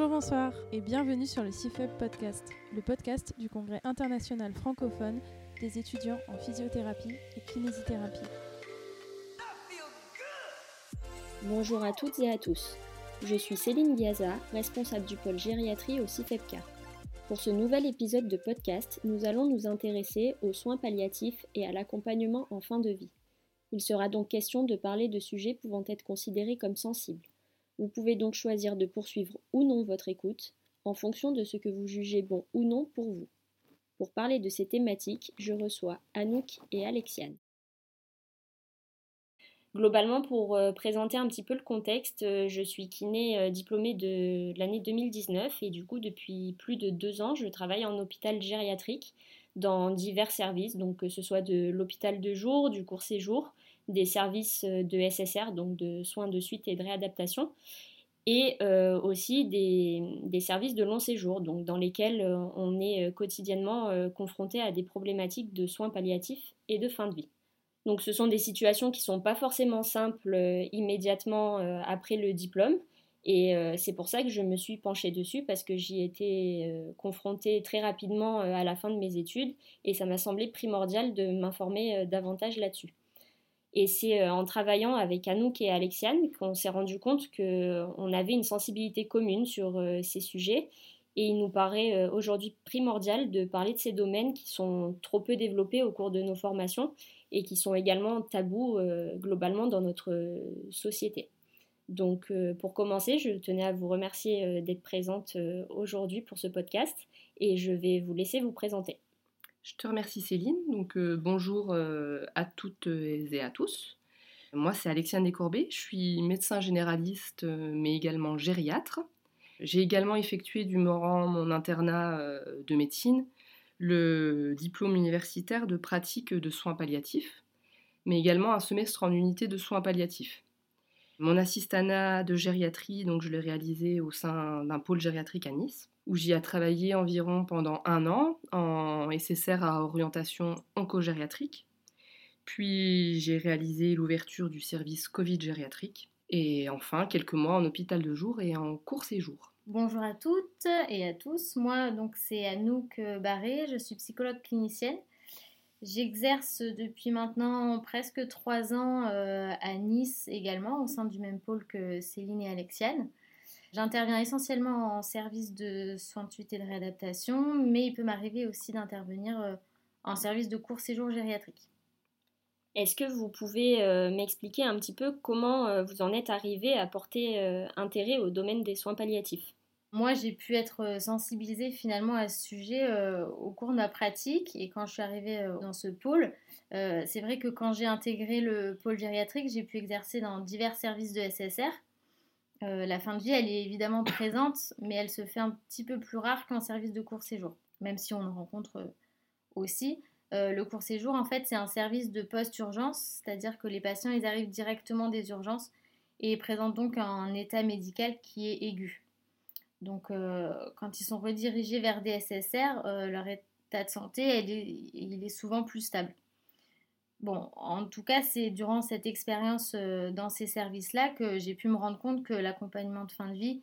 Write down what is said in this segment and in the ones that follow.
Bonjour, bonsoir et bienvenue sur le CIFEB Podcast, le podcast du Congrès international francophone des étudiants en physiothérapie et kinésithérapie. Bonjour à toutes et à tous. Je suis Céline Diaza, responsable du pôle gériatrie au CIFEPCA. Pour ce nouvel épisode de podcast, nous allons nous intéresser aux soins palliatifs et à l'accompagnement en fin de vie. Il sera donc question de parler de sujets pouvant être considérés comme sensibles. Vous pouvez donc choisir de poursuivre ou non votre écoute en fonction de ce que vous jugez bon ou non pour vous. Pour parler de ces thématiques, je reçois Anouk et Alexiane. Globalement, pour euh, présenter un petit peu le contexte, euh, je suis kiné euh, diplômée de l'année 2019 et du coup, depuis plus de deux ans, je travaille en hôpital gériatrique dans divers services, donc que ce soit de l'hôpital de jour, du court séjour, des services de SSR, donc de soins de suite et de réadaptation, et aussi des, services de long séjour, donc dans lesquels on est quotidiennement confronté à des problématiques de soins palliatifs et de fin de vie. Donc ce sont des situations qui ne sont pas forcément simples immédiatement après le diplôme, et euh, c'est pour ça que je me suis penchée dessus parce que j'y étais euh, confrontée très rapidement euh, à la fin de mes études et ça m'a semblé primordial de m'informer davantage là-dessus. Et c'est en travaillant avec Anouk et Alexiane qu'on s'est rendu compte qu'on avait une sensibilité commune sur ces sujets et il nous paraît aujourd'hui primordial de parler de ces domaines qui sont trop peu développés au cours de nos formations et qui sont également tabous globalement dans notre société. Donc euh, pour commencer, je tenais à vous remercier euh, d'être présente euh, aujourd'hui pour ce podcast et je vais vous laisser vous présenter. Je te remercie Céline. Donc bonjour à toutes et à tous. Moi c'est Alexiane Descourbet, je suis médecin généraliste mais également gériatre. J'ai également effectué du durant mon internat de médecine le diplôme universitaire de pratique de soins palliatifs, mais également un semestre en unité de soins palliatifs. Mon assistanat de gériatrie, donc je l'ai réalisé au sein d'un pôle gériatrique à Nice, où j'y ai travaillé environ pendant un an en SSR à orientation oncogériatrique. Puis j'ai réalisé l'ouverture du service Covid gériatrique. Et enfin, quelques mois en hôpital de jour et en court séjour. Bonjour à toutes et à tous. Moi, donc, c'est Anouk Barré. Je suis psychologue clinicienne J'exerce depuis maintenant presque trois ans euh, à Nice également, au sein du même pôle que Céline et Alexiane. J'interviens essentiellement en service de soins de suite et de réadaptation, mais il peut m'arriver aussi d'intervenir euh, en service de court séjour gériatrique. Est-ce que vous pouvez euh, m'expliquer un petit peu comment vous en êtes arrivé à porter intérêt au domaine des soins palliatifs? Moi, j'ai pu être euh, sensibilisée finalement à ce sujet euh, au cours de ma pratique et quand je suis arrivée euh, dans ce pôle. c'est vrai que quand j'ai intégré le pôle gériatrique, j'ai pu exercer dans divers services de SSR. la fin de vie, elle est évidemment présente, mais elle se fait un petit peu plus rare qu'en service de court séjour, même si on en rencontre aussi. le court séjour, en fait, c'est un service de post-urgence, c'est-à-dire que les patients, ils arrivent directement des urgences et présentent donc un état médical qui est aigu. Donc, euh, quand ils sont redirigés vers des SSR, euh, leur état de santé, il est souvent plus stable. Bon, en tout cas, c'est durant cette expérience euh, dans ces services-là que j'ai pu me rendre compte que l'accompagnement de fin de vie,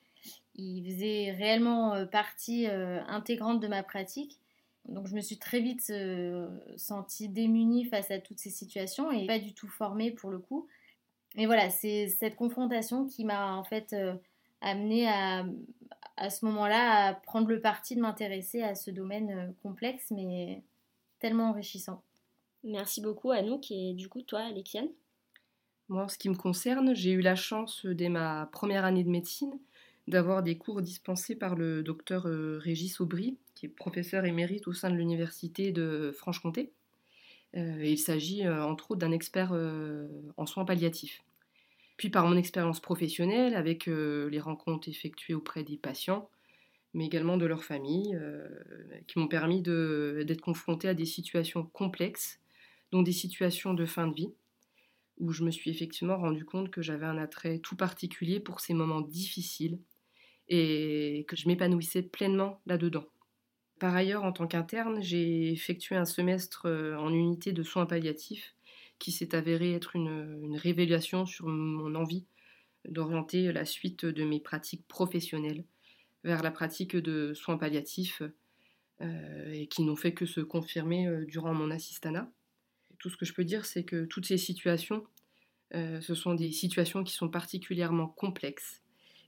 il faisait réellement partie intégrante de ma pratique. Donc, je me suis très vite sentie démunie face à toutes ces situations et pas du tout formée pour le coup. Mais voilà, c'est cette confrontation qui m'a en fait amenée à, à ce moment-là à prendre le parti de m'intéresser à ce domaine euh, complexe mais tellement enrichissant. Merci beaucoup Anouk et du coup toi Alexiane? Moi en ce qui me concerne, j'ai eu la chance dès ma première année de médecine d'avoir des cours dispensés par le docteur euh, Régis Aubry, qui est professeur émérite au sein de l'université de Franche-Comté. Euh, il s'agit entre autres d'un expert en soins palliatifs puis par mon expérience professionnelle avec euh, les rencontres effectuées auprès des patients, mais également de leurs familles, euh, qui m'ont permis d'être confrontée à des situations complexes, dont des situations de fin de vie, où je me suis effectivement rendu compte que j'avais un attrait tout particulier pour ces moments difficiles et que je m'épanouissais pleinement là-dedans. Par ailleurs, en tant qu'interne, j'ai effectué un semestre euh, en unité de soins palliatifs qui s'est avéré être une, révélation sur mon envie d'orienter la suite de mes pratiques professionnelles vers la pratique de soins palliatifs et qui n'ont fait que se confirmer durant mon assistanat. Tout ce que je peux dire, c'est que toutes ces situations, ce sont des situations qui sont particulièrement complexes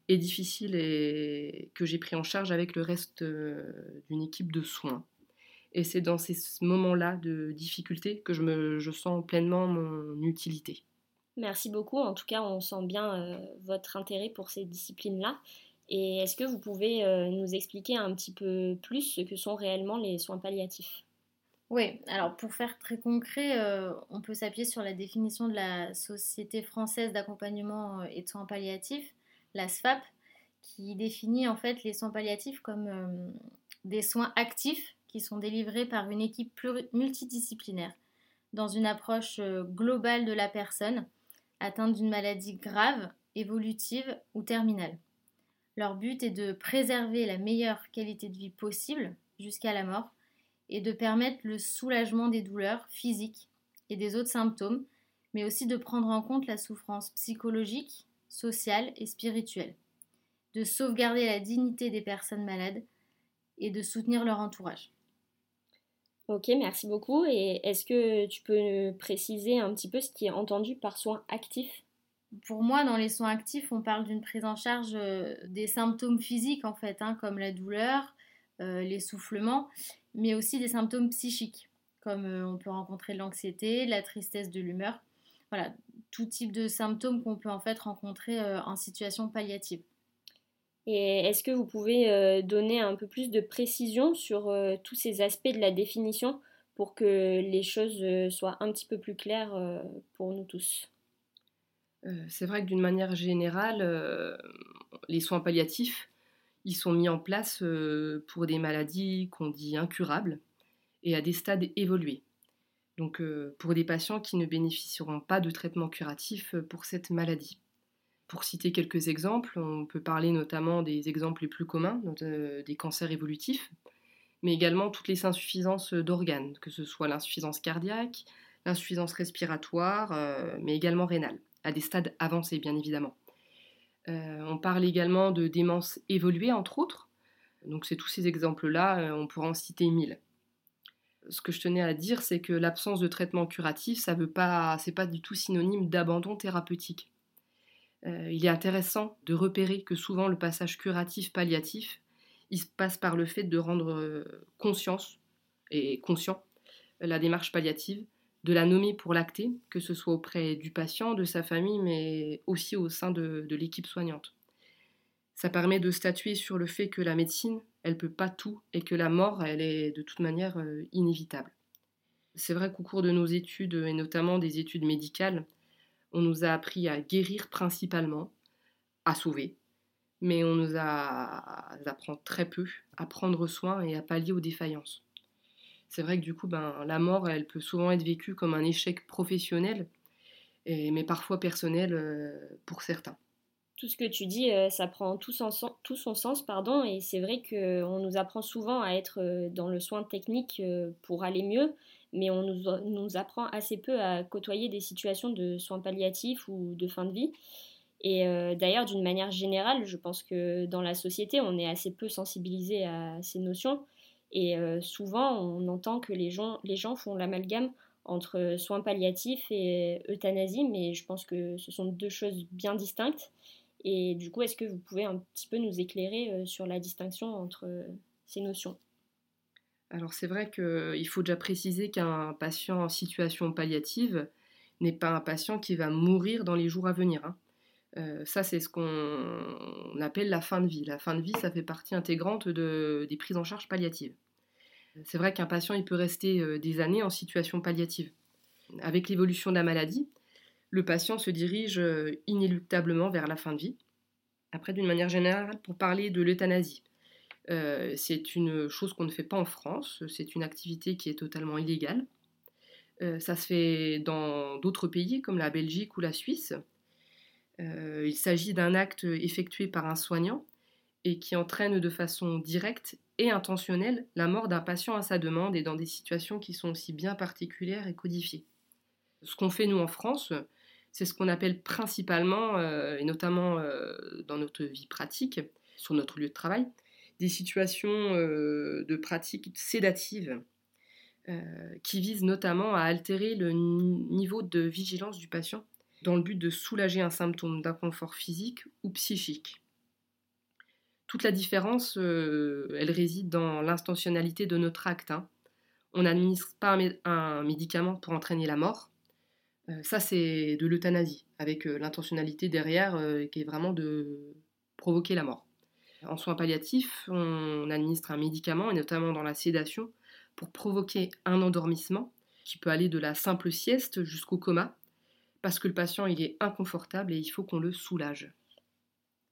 et difficiles et que j'ai pris en charge avec le reste d'une équipe de soins. Et c'est dans ces moments-là de difficulté que je, me, je sens pleinement mon utilité. Merci beaucoup. En tout cas, on sent bien euh, votre intérêt pour ces disciplines-là. Et est-ce que vous pouvez euh, nous expliquer un petit peu plus ce que sont réellement les soins palliatifs? Oui, alors pour faire très concret, euh, on peut s'appuyer sur la définition de la Société française d'accompagnement et de soins palliatifs, la SFAP, qui définit en fait les soins palliatifs comme des soins actifs qui sont délivrés par une équipe multidisciplinaire dans une approche euh, globale de la personne atteinte d'une maladie grave, évolutive ou terminale. Leur but est de préserver la meilleure qualité de vie possible jusqu'à la mort et de permettre le soulagement des douleurs physiques et des autres symptômes, mais aussi de prendre en compte la souffrance psychologique, sociale et spirituelle, de sauvegarder la dignité des personnes malades et de soutenir leur entourage. Ok, merci beaucoup. Et est-ce que tu peux préciser un petit peu ce qui est entendu par soins actifs Pour moi, dans les soins actifs, on parle d'une prise en charge euh, des symptômes physiques, en fait, hein, comme la douleur, euh, l'essoufflement, mais aussi des symptômes psychiques, comme euh, on peut rencontrer l'anxiété, la tristesse de l'humeur. Voilà, tout type de symptômes qu'on peut en fait rencontrer en situation palliative. Et est-ce que vous pouvez euh, donner un peu plus de précision sur euh, tous ces aspects de la définition pour que les choses euh, soient un petit peu plus claires pour nous tous? C'est vrai que d'une manière générale, les soins palliatifs, ils sont mis en place pour des maladies qu'on dit incurables et à des stades évolués. Donc pour des patients qui ne bénéficieront pas de traitement curatif pour cette maladie. Pour citer quelques exemples, on peut parler notamment des exemples les plus communs, euh, des cancers évolutifs, mais également toutes les insuffisances d'organes, que ce soit l'insuffisance cardiaque, l'insuffisance respiratoire, euh, mais également rénale, à des stades avancés bien évidemment. Euh, on parle également de démence évoluée, entre autres. Donc c'est tous ces exemples-là, on pourra en citer mille. Ce que je tenais à dire, c'est que l'absence de traitement curatif, ça veut pas, c'est pas du tout synonyme d'abandon thérapeutique. Euh, il est intéressant de repérer que souvent le passage curatif-palliatif, il se passe par le fait de rendre euh, conscience et conscient la démarche palliative, de la nommer pour l'acter, que ce soit auprès du patient, de sa famille, mais aussi au sein de, l'équipe soignante. Ça permet de statuer sur le fait que la médecine, elle peut pas tout et que la mort, elle est de toute manière euh, inévitable. C'est vrai qu'au cours de nos études, et notamment des études médicales, on nous a appris à guérir principalement, à sauver, mais on nous, apprend très peu à prendre soin et à pallier aux défaillances. C'est vrai que du coup, ben, la mort, peut souvent être vécue comme un échec professionnel, mais parfois personnel euh, pour certains. Tout ce que tu dis, euh, ça prend tout son, sens, pardon, et c'est vrai qu'on nous apprend souvent à être euh, dans le soin technique pour aller mieux, mais on nous, apprend assez peu à côtoyer des situations de soins palliatifs ou de fin de vie. Et euh, d'ailleurs, d'une manière générale, je pense que dans la société, on est assez peu sensibilisé à ces notions. Et euh, souvent, on entend que les gens, les gens font l'amalgame entre soins palliatifs et euthanasie, mais je pense que ce sont deux choses bien distinctes. Et du coup, est-ce que vous pouvez un petit peu nous éclairer euh, sur la distinction entre ces notions? Alors c'est vrai qu'il faut déjà préciser qu'un patient en situation palliative n'est pas un patient qui va mourir dans les jours à venir. Hein. Euh, ça, c'est ce qu'on appelle la fin de vie. La fin de vie, ça fait partie intégrante des prises en charge palliatives. C'est vrai qu'un patient, il peut rester euh, des années en situation palliative. Avec l'évolution de la maladie, le patient se dirige euh, inéluctablement vers la fin de vie. Après, d'une manière générale, pour parler de l'euthanasie, euh, c'est une chose qu'on ne fait pas en France, c'est une activité qui est totalement illégale. Euh, ça se fait dans d'autres pays comme la Belgique ou la Suisse. Il s'agit d'un acte effectué par un soignant et qui entraîne de façon directe et intentionnelle la mort d'un patient à sa demande et dans des situations qui sont aussi bien particulières et codifiées. Ce qu'on fait nous en France, c'est ce qu'on appelle principalement, et notamment dans notre vie pratique, sur notre lieu de travail, des situations euh, de pratiques sédatives euh, qui visent notamment à altérer le niveau de vigilance du patient dans le but de soulager un symptôme d'inconfort physique ou psychique. Toute la différence, euh, elle réside dans l'intentionnalité de notre acte. Hein. On n'administre pas un, médicament pour entraîner la mort. Ça, c'est de l'euthanasie, avec l'intentionnalité derrière qui est vraiment de provoquer la mort. En soins palliatifs, on administre un médicament, et notamment dans la sédation, pour provoquer un endormissement qui peut aller de la simple sieste jusqu'au coma, parce que le patient il est inconfortable et il faut qu'on le soulage.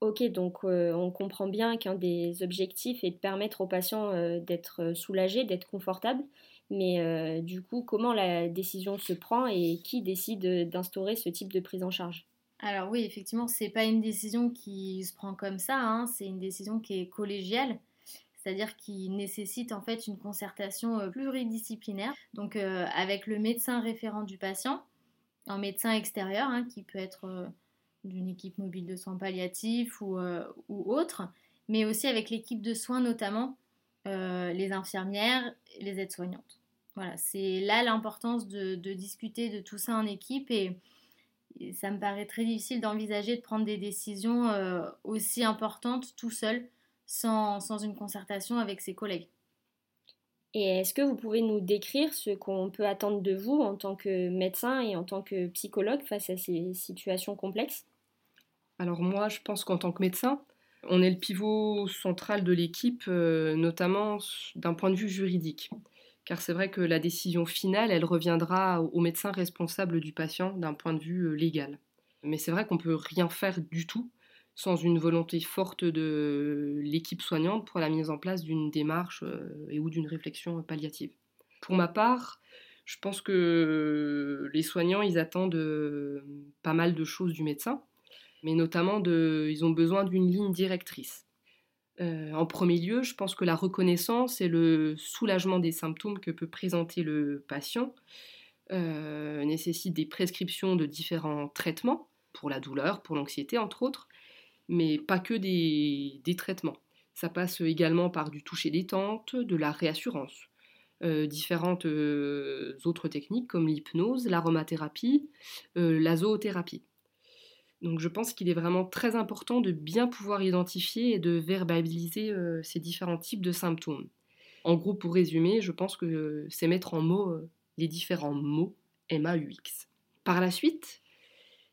Ok, donc euh, on comprend bien qu'un des objectifs est de permettre au patient euh, d'être soulagé, d'être confortable, mais euh, du coup, comment la décision se prend et qui décide d'instaurer ce type de prise en charge? Alors oui, effectivement, c'est pas une décision qui se prend comme ça, hein, c'est une décision qui est collégiale, c'est-à-dire qui nécessite en fait une concertation euh, pluridisciplinaire, donc euh, avec le médecin référent du patient, un médecin extérieur hein, qui peut être d'une équipe mobile de soins palliatifs ou, autre, mais aussi avec l'équipe de soins notamment les infirmières, les aides-soignantes. Voilà, c'est là l'importance de, de, discuter de tout ça en équipe et ça me paraît très difficile d'envisager de prendre des décisions euh, aussi importantes tout seul, sans, sans, une concertation avec ses collègues. Et est-ce que vous pouvez nous décrire ce qu'on peut attendre de vous en tant que médecin et en tant que psychologue face à ces situations complexes? Alors moi, je pense qu'en tant que médecin, on est le pivot central de l'équipe, euh, notamment d'un point de vue juridique car c'est vrai que la décision finale, elle reviendra au médecin responsable du patient d'un point de vue euh, légal. Mais c'est vrai qu'on ne peut rien faire du tout sans une volonté forte de l'équipe soignante pour la mise en place d'une démarche euh, et ou d'une réflexion palliative. Pour ma part, je pense que les soignants, ils attendent euh, pas mal de choses du médecin, mais notamment de, ils ont besoin d'une ligne directrice. Euh, en premier lieu, je pense que la reconnaissance et le soulagement des symptômes que peut présenter le patient euh, nécessitent des prescriptions de différents traitements, pour la douleur, pour l'anxiété entre autres, mais pas que des, traitements. Ça passe également par du toucher détente, de la réassurance, euh, différentes autres techniques comme l'hypnose, l'aromathérapie, la zoothérapie. Donc je pense qu'il est vraiment très important de bien pouvoir identifier et de verbaliser euh, ces différents types de symptômes. En gros, pour résumer, je pense que c'est mettre en mots euh, les différents mots MAUX. Par la suite,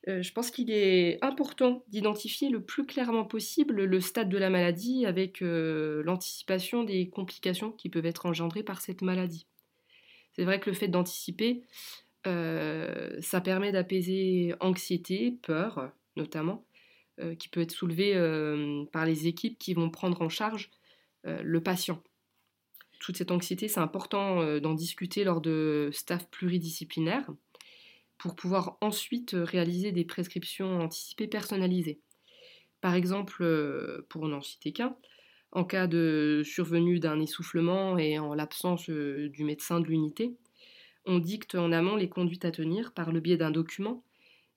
euh, je pense qu'il est important d'identifier le plus clairement possible le stade de la maladie avec l'anticipation des complications qui peuvent être engendrées par cette maladie. C'est vrai que le fait d'anticiper, euh, ça permet d'apaiser anxiété, peur notamment, euh, qui peut être soulevée euh, par les équipes qui vont prendre en charge le patient. Toute cette anxiété, c'est important d'en discuter lors de staff pluridisciplinaires pour pouvoir ensuite réaliser des prescriptions anticipées personnalisées. Par exemple, pour n'en citer qu'un, en cas de survenue d'un essoufflement et en l'absence du médecin de l'unité, on dicte en amont les conduites à tenir par le biais d'un document,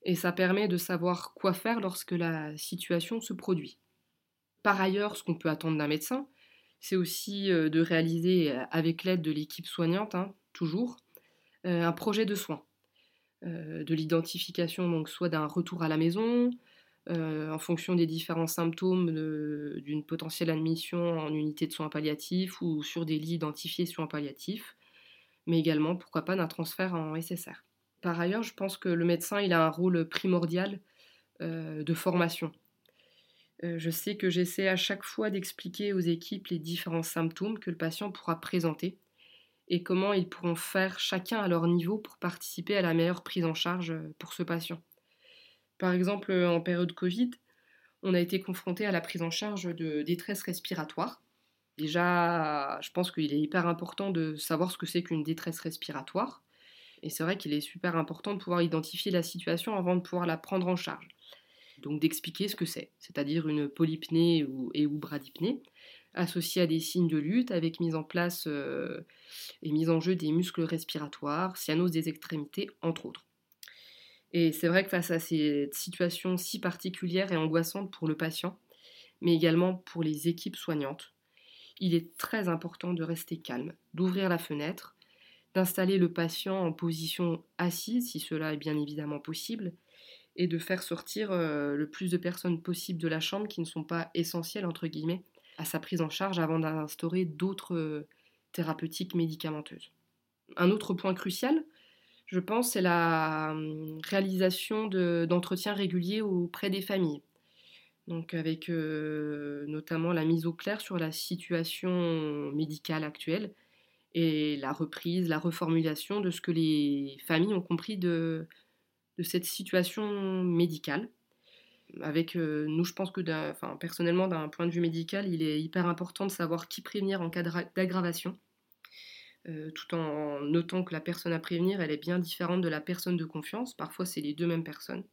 et ça permet de savoir quoi faire lorsque la situation se produit. Par ailleurs, ce qu'on peut attendre d'un médecin, c'est aussi euh, de réaliser, euh, avec l'aide de l'équipe soignante, hein, toujours, euh, un projet de soins. de l'identification, donc soit d'un retour à la maison, en fonction des différents symptômes d'une potentielle admission en unité de soins palliatifs ou sur des lits identifiés soins palliatifs, mais également, pourquoi pas, d'un transfert en SSR. Par ailleurs, je pense que le médecin, il a un rôle primordial euh, de formation. Euh, je sais que j'essaie à chaque fois d'expliquer aux équipes les différents symptômes que le patient pourra présenter et comment ils pourront faire chacun à leur niveau pour participer à la meilleure prise en charge euh, pour ce patient. Par exemple, en période Covid, on a été confronté à la prise en charge de détresse respiratoire Déjà, je pense qu'il est hyper important de savoir ce que c'est qu'une détresse respiratoire. Et c'est vrai qu'il est super important de pouvoir identifier la situation avant de pouvoir la prendre en charge. Donc d'expliquer ce que c'est, c'est-à-dire une polypnée ou, et ou bradypnée, associée à des signes de lutte avec mise en place euh, et mise en jeu des muscles respiratoires, cyanose des extrémités, entre autres. Et c'est vrai que face à cette situation si particulière et angoissante pour le patient, mais également pour les équipes soignantes. Il est très important de rester calme, d'ouvrir la fenêtre, d'installer le patient en position assise, si cela est bien évidemment possible, et de faire sortir euh, le plus de personnes possible de la chambre qui ne sont pas essentielles, entre guillemets, à sa prise en charge avant d'instaurer d'autres euh, thérapeutiques médicamenteuses. Un autre point crucial, je pense, c'est la hum, réalisation d'entretiens réguliers auprès des familles. Donc avec notamment la mise au clair sur la situation médicale actuelle et la reprise, la reformulation de ce que les familles ont compris de, cette situation médicale. Avec nous, je pense que personnellement, d'un point de vue médical, il est hyper important de savoir qui prévenir en cas d'aggravation, tout en notant que la personne à prévenir, elle est bien différente de la personne de confiance. Parfois, c'est les deux mêmes personnes.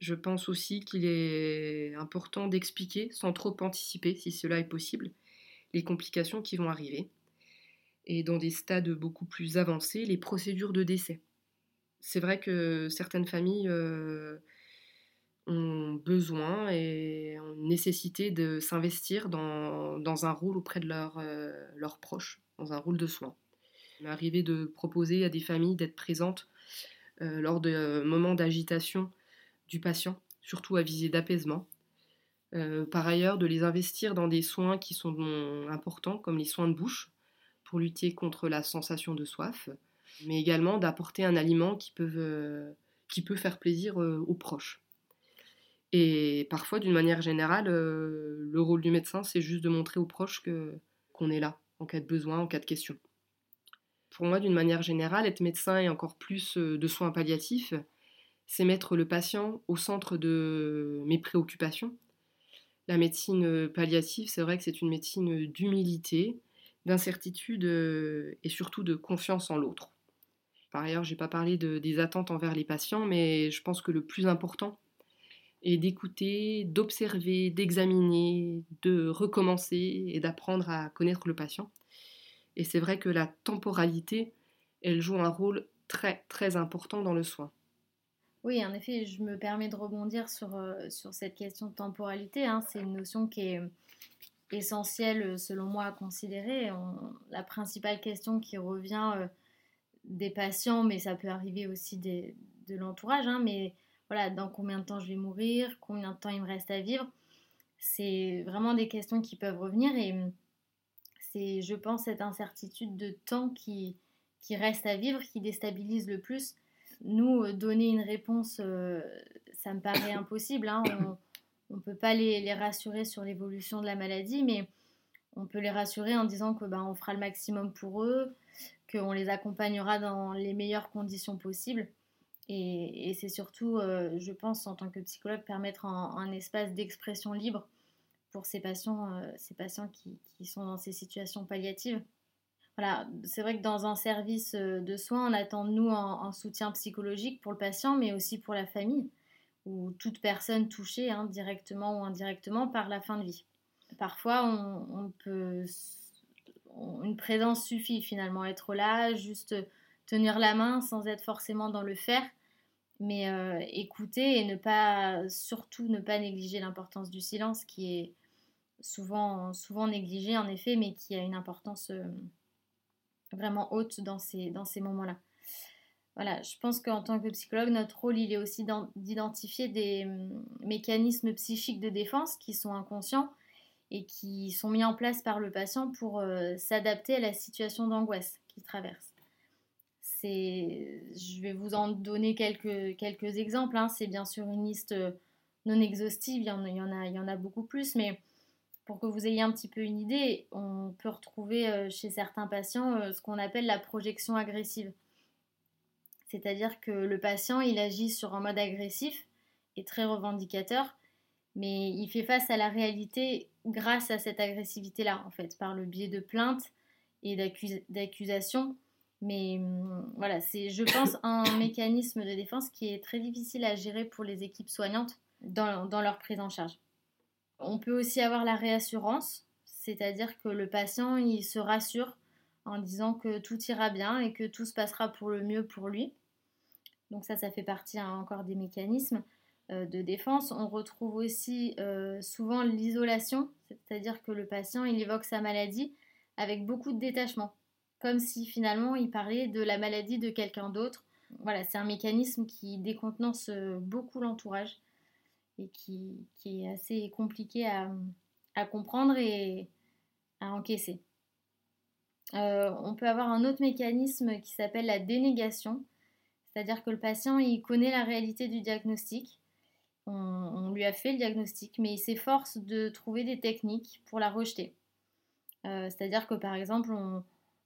Je pense aussi qu'il est important d'expliquer, sans trop anticiper, si cela est possible, les complications qui vont arriver. Et dans des stades beaucoup plus avancés, les procédures de décès c'est vrai que certaines familles euh, ont besoin et ont nécessité de s'investir dans, un rôle auprès de euh, leurs proches, dans un rôle de soin. Il m'est arrivé de proposer à des familles d'être présentes euh, lors de moments d'agitation du patient, surtout à visée d'apaisement. par ailleurs, de les investir dans des soins qui sont importants, comme les soins de bouche, pour lutter contre la sensation de soif, mais également d'apporter un aliment qui, peut, euh, faire plaisir euh, aux proches. Et parfois, d'une manière générale, euh, le rôle du médecin, c'est juste de montrer aux proches qu'on est là en cas de besoin, en cas de question. Pour moi, d'une manière générale, être médecin et encore plus de soins palliatifs, c'est mettre le patient au centre de mes préoccupations. La médecine palliative, c'est vrai que c'est une médecine d'humilité, d'incertitude et surtout de confiance en l'autre. Par ailleurs, je n'ai pas parlé des attentes envers les patients, mais je pense que le plus important est d'écouter, d'observer, d'examiner, de recommencer et d'apprendre à connaître le patient. Et c'est vrai que la temporalité, elle joue un rôle très très important dans le soin. Oui, en effet, je me permets de rebondir sur, euh, cette question de temporalité. Hein. C'est une notion qui est essentielle, selon moi, à considérer. la principale question qui revient euh, des patients, mais ça peut arriver aussi de l'entourage. Hein, mais voilà, dans combien de temps je vais mourir, combien de temps il me reste à vivre, c'est vraiment des questions qui peuvent revenir et c'est, je pense, cette incertitude de temps qui reste à vivre qui déstabilise le plus. Nous, euh, donner une réponse, euh, ça me paraît impossible. Hein, on ne peut pas les, les rassurer sur l'évolution de la maladie, mais on peut les rassurer en disant que ben, on fera le maximum pour eux, qu'on les accompagnera dans les meilleures conditions possibles. Et, c'est surtout, euh, je pense, en tant que psychologue, permettre un, espace d'expression libre pour ces patients, ces patients qui, sont dans ces situations palliatives. Voilà, c'est vrai que dans un service euh, de soins, on attend de nous un, soutien psychologique pour le patient, mais aussi pour la famille ou toute personne touchée, hein, directement ou indirectement, par la fin de vie. Parfois, une présence suffit finalement, être là, juste tenir la main sans être forcément dans le faire, mais euh, écouter et ne pas, surtout ne pas négliger l'importance du silence qui est souvent, souvent négligé en effet, mais qui a une importance euh, vraiment haute dans ces, dans ces moments-là. Voilà, je pense qu'en tant que psychologue, notre rôle, il est aussi d'identifier des hum, mécanismes psychiques de défense qui sont inconscients et qui sont mis en place par le patient pour euh, s'adapter à la situation d'angoisse qu'il traverse. Je vais vous en donner quelques, quelques exemples. Hein. C'est bien sûr une liste euh, non exhaustive, il y, en, il, y en a, il y en a beaucoup plus, mais pour que vous ayez un petit peu une idée, on peut retrouver euh, chez certains patients ce qu'on appelle la projection agressive. C'est-à-dire que le patient, il agit sur un mode agressif et très revendicateur, mais il fait face à la réalité grâce à cette agressivité-là, en fait, par le biais de plaintes et d'accusations. Mais hum, voilà, c'est, je pense, un mécanisme de défense qui est très difficile à gérer pour les équipes soignantes dans, dans leur prise en charge. On peut aussi avoir la réassurance, c'est-à-dire que le patient, il se rassure en disant que tout ira bien et que tout se passera pour le mieux pour lui. Donc ça, ça fait partie hein, encore des mécanismes. de défense. On retrouve aussi souvent l'isolation, c'est-à-dire que le patient il évoque sa maladie avec beaucoup de détachement, comme si finalement il parlait de la maladie de quelqu'un d'autre. Voilà, c'est un mécanisme qui décontenance beaucoup l'entourage et qui, est assez compliqué à, comprendre et à encaisser. Euh, on peut avoir un autre mécanisme qui s'appelle la dénégation, c'est-à-dire que le patient il connaît la réalité du diagnostic, on, lui a fait le diagnostic, mais il s'efforce de trouver des techniques pour la rejeter. Euh, c'est-à-dire que par exemple,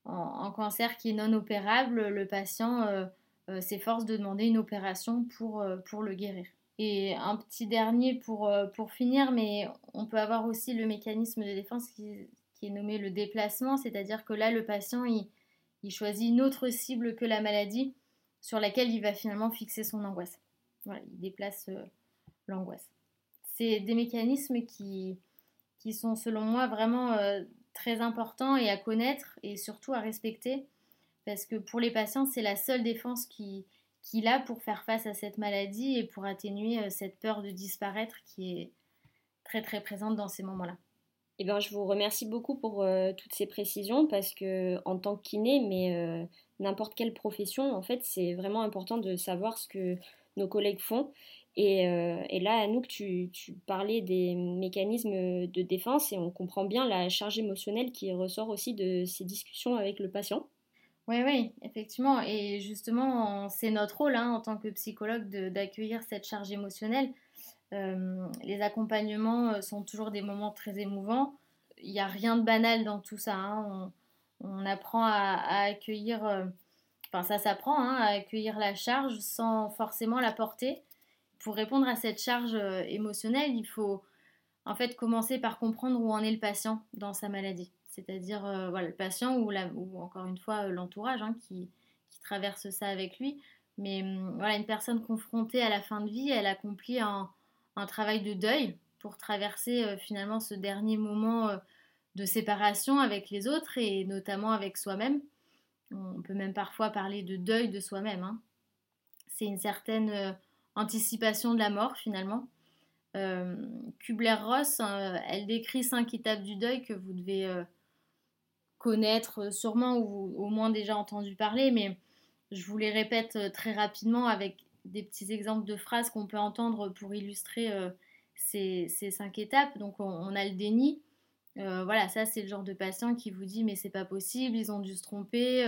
en, cancer qui est non opérable, le patient euh, s'efforce de demander une opération pour, pour le guérir. Et un petit dernier pour, euh, pour finir, mais on peut avoir aussi le mécanisme de défense qui, est nommé le déplacement, c'est-à-dire que là, le patient, il, choisit une autre cible que la maladie sur laquelle il va finalement fixer son angoisse. Voilà, il déplace euh, l'angoisse. C'est des mécanismes qui, qui sont, selon moi, vraiment euh, très importants et à connaître et surtout à respecter, parce que pour les patients, c'est la seule défense qui, qu'il a pour faire face à cette maladie et pour atténuer euh, cette peur de disparaître qui est très très présente dans ces moments-là. Eh bien, je vous remercie beaucoup pour euh, toutes ces précisions parce que en tant que kiné, mais euh, n'importe quelle profession, en fait, c'est vraiment important de savoir ce que nos collègues font. Et, là, Anouk, tu, tu parlais des mécanismes de défense et on comprend bien la charge émotionnelle qui ressort aussi de ces discussions avec le patient. Oui, oui, effectivement. Et justement, c'est notre rôle hein, en tant que psychologue d'accueillir cette charge émotionnelle. Euh, les accompagnements euh, sont toujours des moments très émouvants. Il n'y a rien de banal dans tout ça. Hein. On, apprend à, accueillir, euh, enfin ça s'apprend, hein, à accueillir la charge sans forcément la porter. Pour répondre à cette charge émotionnelle, il faut en fait commencer par comprendre où en est le patient dans sa maladie c'est-à-dire euh, voilà, le patient ou, encore une fois euh, l'entourage hein, qui, traverse ça avec lui. Mais hum, voilà, une personne confrontée à la fin de vie, elle accomplit un, travail de deuil pour traverser euh, finalement ce dernier moment de séparation avec les autres et notamment avec soi-même. On peut même parfois parler de deuil de soi-même. Hein. C'est une certaine anticipation de la mort finalement. Kubler-Ross, elle décrit cinq étapes du deuil que vous devez connaître euh, sûrement ou au moins déjà entendu parler, mais je vous les répète euh, très rapidement avec des petits exemples de phrases qu'on peut entendre pour illustrer euh, ces, cinq étapes. Donc on, a le déni. voilà, ça c'est le genre de patient qui vous dit mais c'est pas possible, ils ont dû se tromper.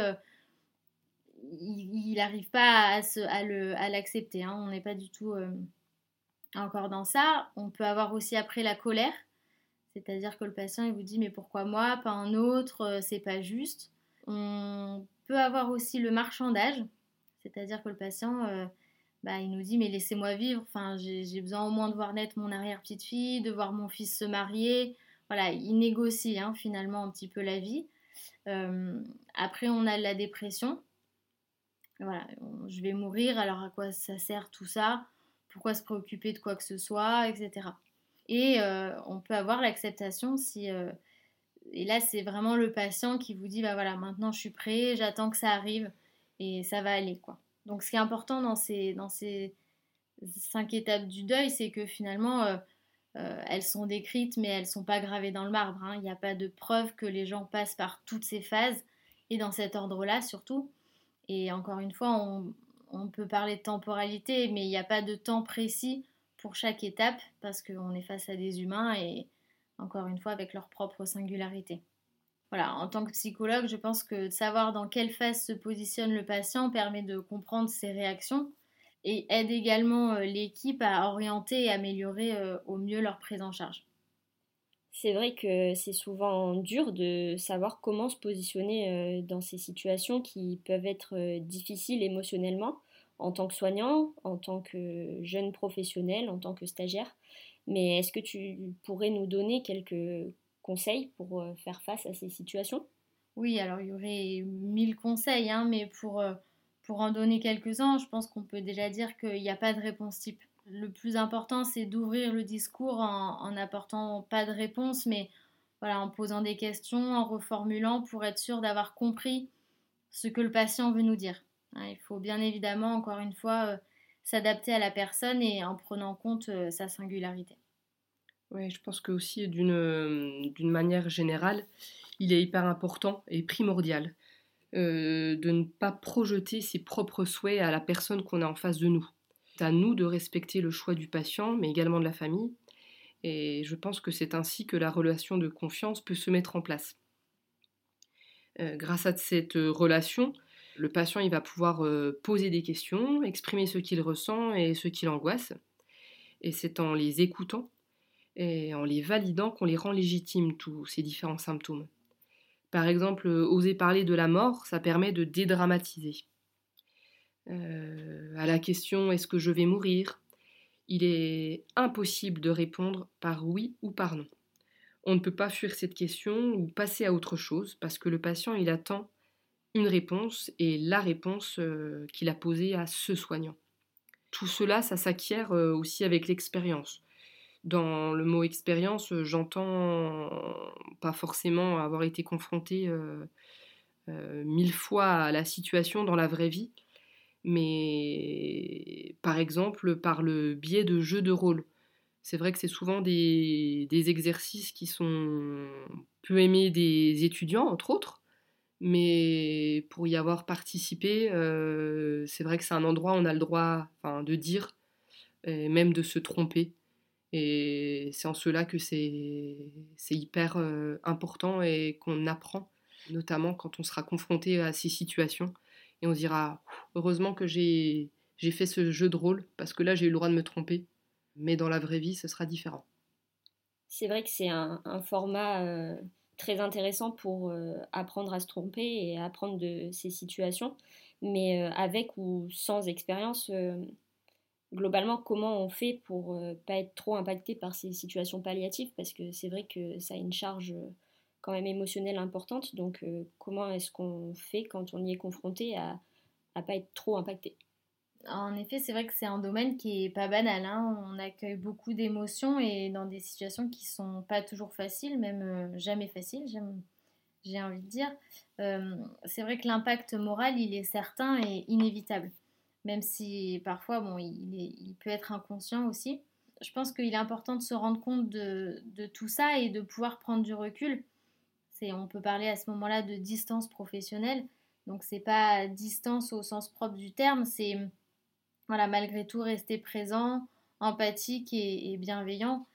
il n'arrive pas à, l'accepter. Hein. On n'est pas du tout encore dans ça. On peut avoir aussi après la colère. C'est-à-dire que le patient il vous dit mais pourquoi moi, pas un autre, euh, c'est pas juste. On peut avoir aussi le marchandage, c'est-à-dire que le patient euh, bah, il nous dit mais laissez-moi vivre, enfin j'ai besoin au moins de voir naître mon arrière-petite-fille, de voir mon fils se marier. Voilà, il négocie hein, finalement un petit peu la vie. Euh, après on a la dépression. Voilà, je vais mourir, alors à quoi ça sert tout ça? Pourquoi se préoccuper de quoi que ce soit, etc. Et euh, on peut avoir l'acceptation si... Euh, et là, c'est vraiment le patient qui vous dit, bah voilà, maintenant je suis prêt, j'attends que ça arrive et ça va aller, quoi. Donc ce qui est important dans ces, dans ces cinq étapes du deuil, c'est que finalement, euh, elles sont décrites, mais elles ne sont pas gravées dans le marbre. Hein. Il n'y a pas de preuve que les gens passent par toutes ces phases, et dans cet ordre-là surtout. Et encore une fois, on, on, peut parler de temporalité, mais il n'y a pas de temps précis pour chaque étape parce qu'on est face à des humains et encore une fois avec leur propre singularité. Voilà, en tant que psychologue, je pense que savoir dans quelle phase se positionne le patient permet de comprendre ses réactions et aide également euh, l'équipe à orienter et améliorer euh, au mieux leur prise en charge. C'est vrai que c'est souvent dur de savoir comment se positionner euh, dans ces situations qui peuvent être difficiles émotionnellement en tant que soignant, en tant que jeune professionnel, en tant que stagiaire. Mais est-ce que tu pourrais nous donner quelques conseils pour euh, faire face à ces situations? Oui, alors il y aurait mille conseils, hein, mais pour, euh, pour en donner quelques-uns, je pense qu'on peut déjà dire qu'il n'y a pas de réponse type. Le plus important, c'est d'ouvrir le discours en n'apportant pas de réponse, mais voilà, en posant des questions, en reformulant pour être sûr d'avoir compris ce que le patient veut nous dire. Hein, il faut bien évidemment, encore une fois, euh, s'adapter à la personne et en prenant en compte sa singularité. Oui, je pense que aussi d'une manière générale, il est hyper important et primordial de ne pas projeter ses propres souhaits à la personne qu'on a en face de nous. C'est à nous de respecter le choix du patient, mais également de la famille. Et je pense que c'est ainsi que la relation de confiance peut se mettre en place. Euh, grâce à cette relation, le patient il va pouvoir euh, poser des questions, exprimer ce qu'il ressent et ce qui l'angoisse. Et c'est en les écoutant et en les validant qu'on les rend légitimes, tous ces différents symptômes. Par exemple, oser parler de la mort, ça permet de dédramatiser. Euh, à la question est-ce que je vais mourir? Il est impossible de répondre par oui ou par non. On ne peut pas fuir cette question ou passer à autre chose parce que le patient il attend une réponse et la réponse euh, qu'il a posée à ce soignant. Tout cela, ça s'acquiert euh, aussi avec l'expérience. Dans le mot expérience, j'entends pas forcément avoir été confronté mille fois à la situation dans la vraie vie, mais par exemple par le biais de jeux de rôle. C'est vrai que c'est souvent des, exercices qui sont peu aimés des étudiants, entre autres, mais pour y avoir participé, euh, c'est vrai que c'est un endroit où on a le droit de dire, et même de se tromper. Et c'est en cela que c'est hyper euh, important et qu'on apprend, notamment quand on sera confronté à ces situations et on se dira heureusement que j'ai fait ce jeu de rôle parce que là j'ai eu le droit de me tromper, mais dans la vraie vie ce sera différent. C'est vrai que c'est un, format euh, très intéressant pour euh, apprendre à se tromper et apprendre de ces situations, mais euh, avec ou sans expérience, globalement comment on fait pour pas être trop impacté par ces situations palliatives? Parce que c'est vrai que ça a une charge quand même émotionnelle importante. Donc, euh, comment est-ce qu'on fait quand on y est confronté à ne pas être trop impacté? En effet, c'est vrai que c'est un domaine qui est pas banal. Hein. On accueille beaucoup d'émotions et dans des situations qui sont pas toujours faciles, même euh, jamais faciles, j'ai envie de dire. Euh, c'est vrai que l'impact moral, il est certain et inévitable, même si parfois, bon, il, peut être inconscient aussi. Je pense qu'il est important de se rendre compte de, de, tout ça et de pouvoir prendre du recul on peut parler à ce moment-là de distance professionnelle. Donc c'est pas distance au sens propre du terme, c'est voilà malgré tout rester présent, empathique et, bienveillant.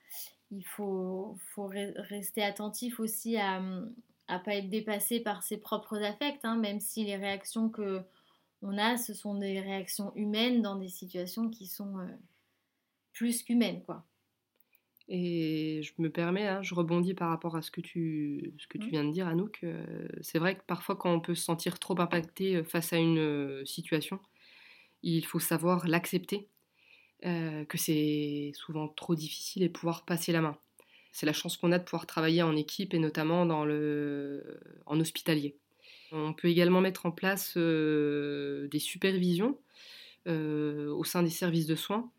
Il faut, faut rester attentif aussi à ne pas être dépassé par ses propres affects, hein, même si les réactions que on a, ce sont des réactions humaines dans des situations qui sont euh, plus qu'humaines, quoi. Et je me permets, hein, je rebondis par rapport à ce que tu, ce que tu mmh. viens de dire, Anouk. Euh, c'est vrai que parfois, quand on peut se sentir trop impacté euh, face à une euh, situation, il faut savoir l'accepter, que c'est souvent trop difficile et pouvoir passer la main. C'est la chance qu'on a de pouvoir travailler en équipe et notamment dans le, en hospitalier. On peut également mettre en place des supervisions au sein des services de soins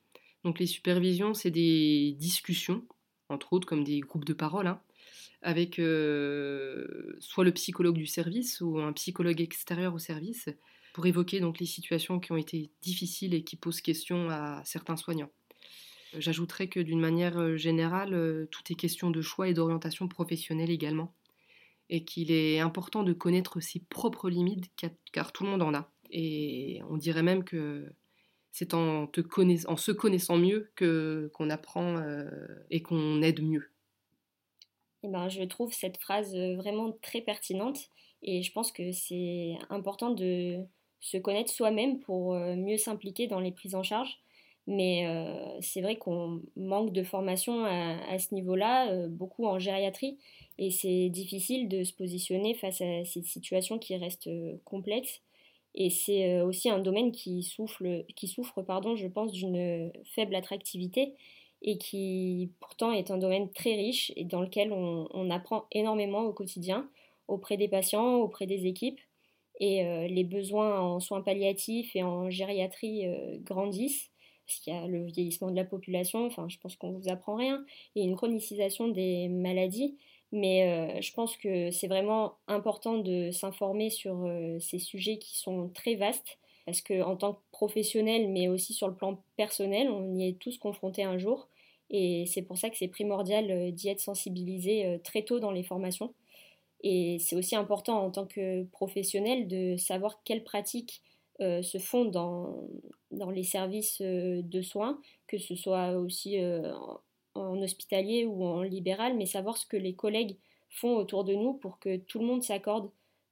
donc les supervisions, c'est des discussions, entre autres comme des groupes de parole, hein, avec euh, soit le psychologue du service ou un psychologue extérieur au service, pour évoquer donc les situations qui ont été difficiles et qui posent question à certains soignants. J'ajouterais que d'une manière euh, générale, euh, tout est question de choix et d'orientation professionnelle également, et qu'il est important de connaître ses propres limites, car tout le monde en a. Et on dirait même que c'est en, en se connaissant mieux que qu'on apprend euh, et qu'on aide mieux. Eh ben, je trouve cette phrase euh, vraiment très pertinente et je pense que c'est important de se connaître soi-même pour euh, mieux s'impliquer dans les prises en charge. Mais c'est vrai qu'on manque de formation à, ce niveau-là, beaucoup en gériatrie, et c'est difficile de se positionner face à ces situations qui restent complexes et c'est euh, aussi un domaine qui souffre, qui souffre pardon, je pense, d'une faible attractivité et qui pourtant est un domaine très riche et dans lequel on, apprend énormément au quotidien auprès des patients, auprès des équipes. Et euh, les besoins en soins palliatifs et en gériatrie euh, grandissent, parce qu'il y a le vieillissement de la population, enfin je pense qu'on ne vous apprend rien, et une chronicisation des maladies. Mais euh, je pense que c'est vraiment important de s'informer sur ces sujets qui sont très vastes parce qu'en tant que professionnel, mais aussi sur le plan personnel, on y est tous confrontés un jour. Et c'est pour ça que c'est primordial d'y être sensibilisé très tôt dans les formations. Et c'est aussi important en tant que professionnel de savoir quelles pratiques se font dans, dans les services de soins, que ce soit aussi en hospitalier ou en libéral, mais savoir ce que les collègues font autour de nous pour que tout le monde s'accorde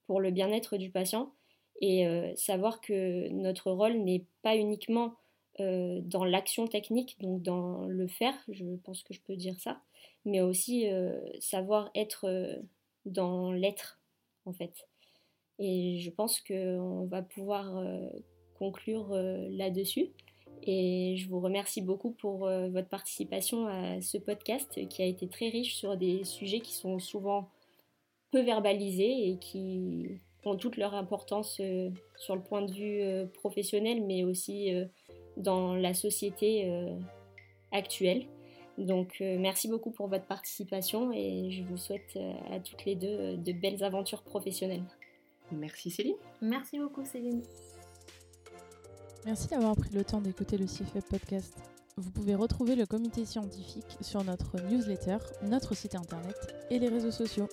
pour le bien-être du patient et euh, savoir que notre rôle n'est pas uniquement euh, dans l'action technique, donc dans le faire, je pense que je peux dire ça, mais aussi euh, savoir être dans l'être en fait. Et je pense qu'on va pouvoir conclure là-dessus. Et je vous remercie beaucoup pour euh, votre participation à ce podcast qui a été très riche sur des sujets qui sont souvent peu verbalisés et qui ont toute leur importance euh, sur le point de vue euh, professionnel, mais aussi dans la société actuelle. Donc merci beaucoup pour votre participation et je vous souhaite à toutes les deux de belles aventures professionnelles. Merci Céline. Merci beaucoup Céline. Merci d'avoir pris le temps d'écouter le CIFEP podcast. Vous pouvez retrouver le comité scientifique sur notre newsletter, notre site internet et les réseaux sociaux.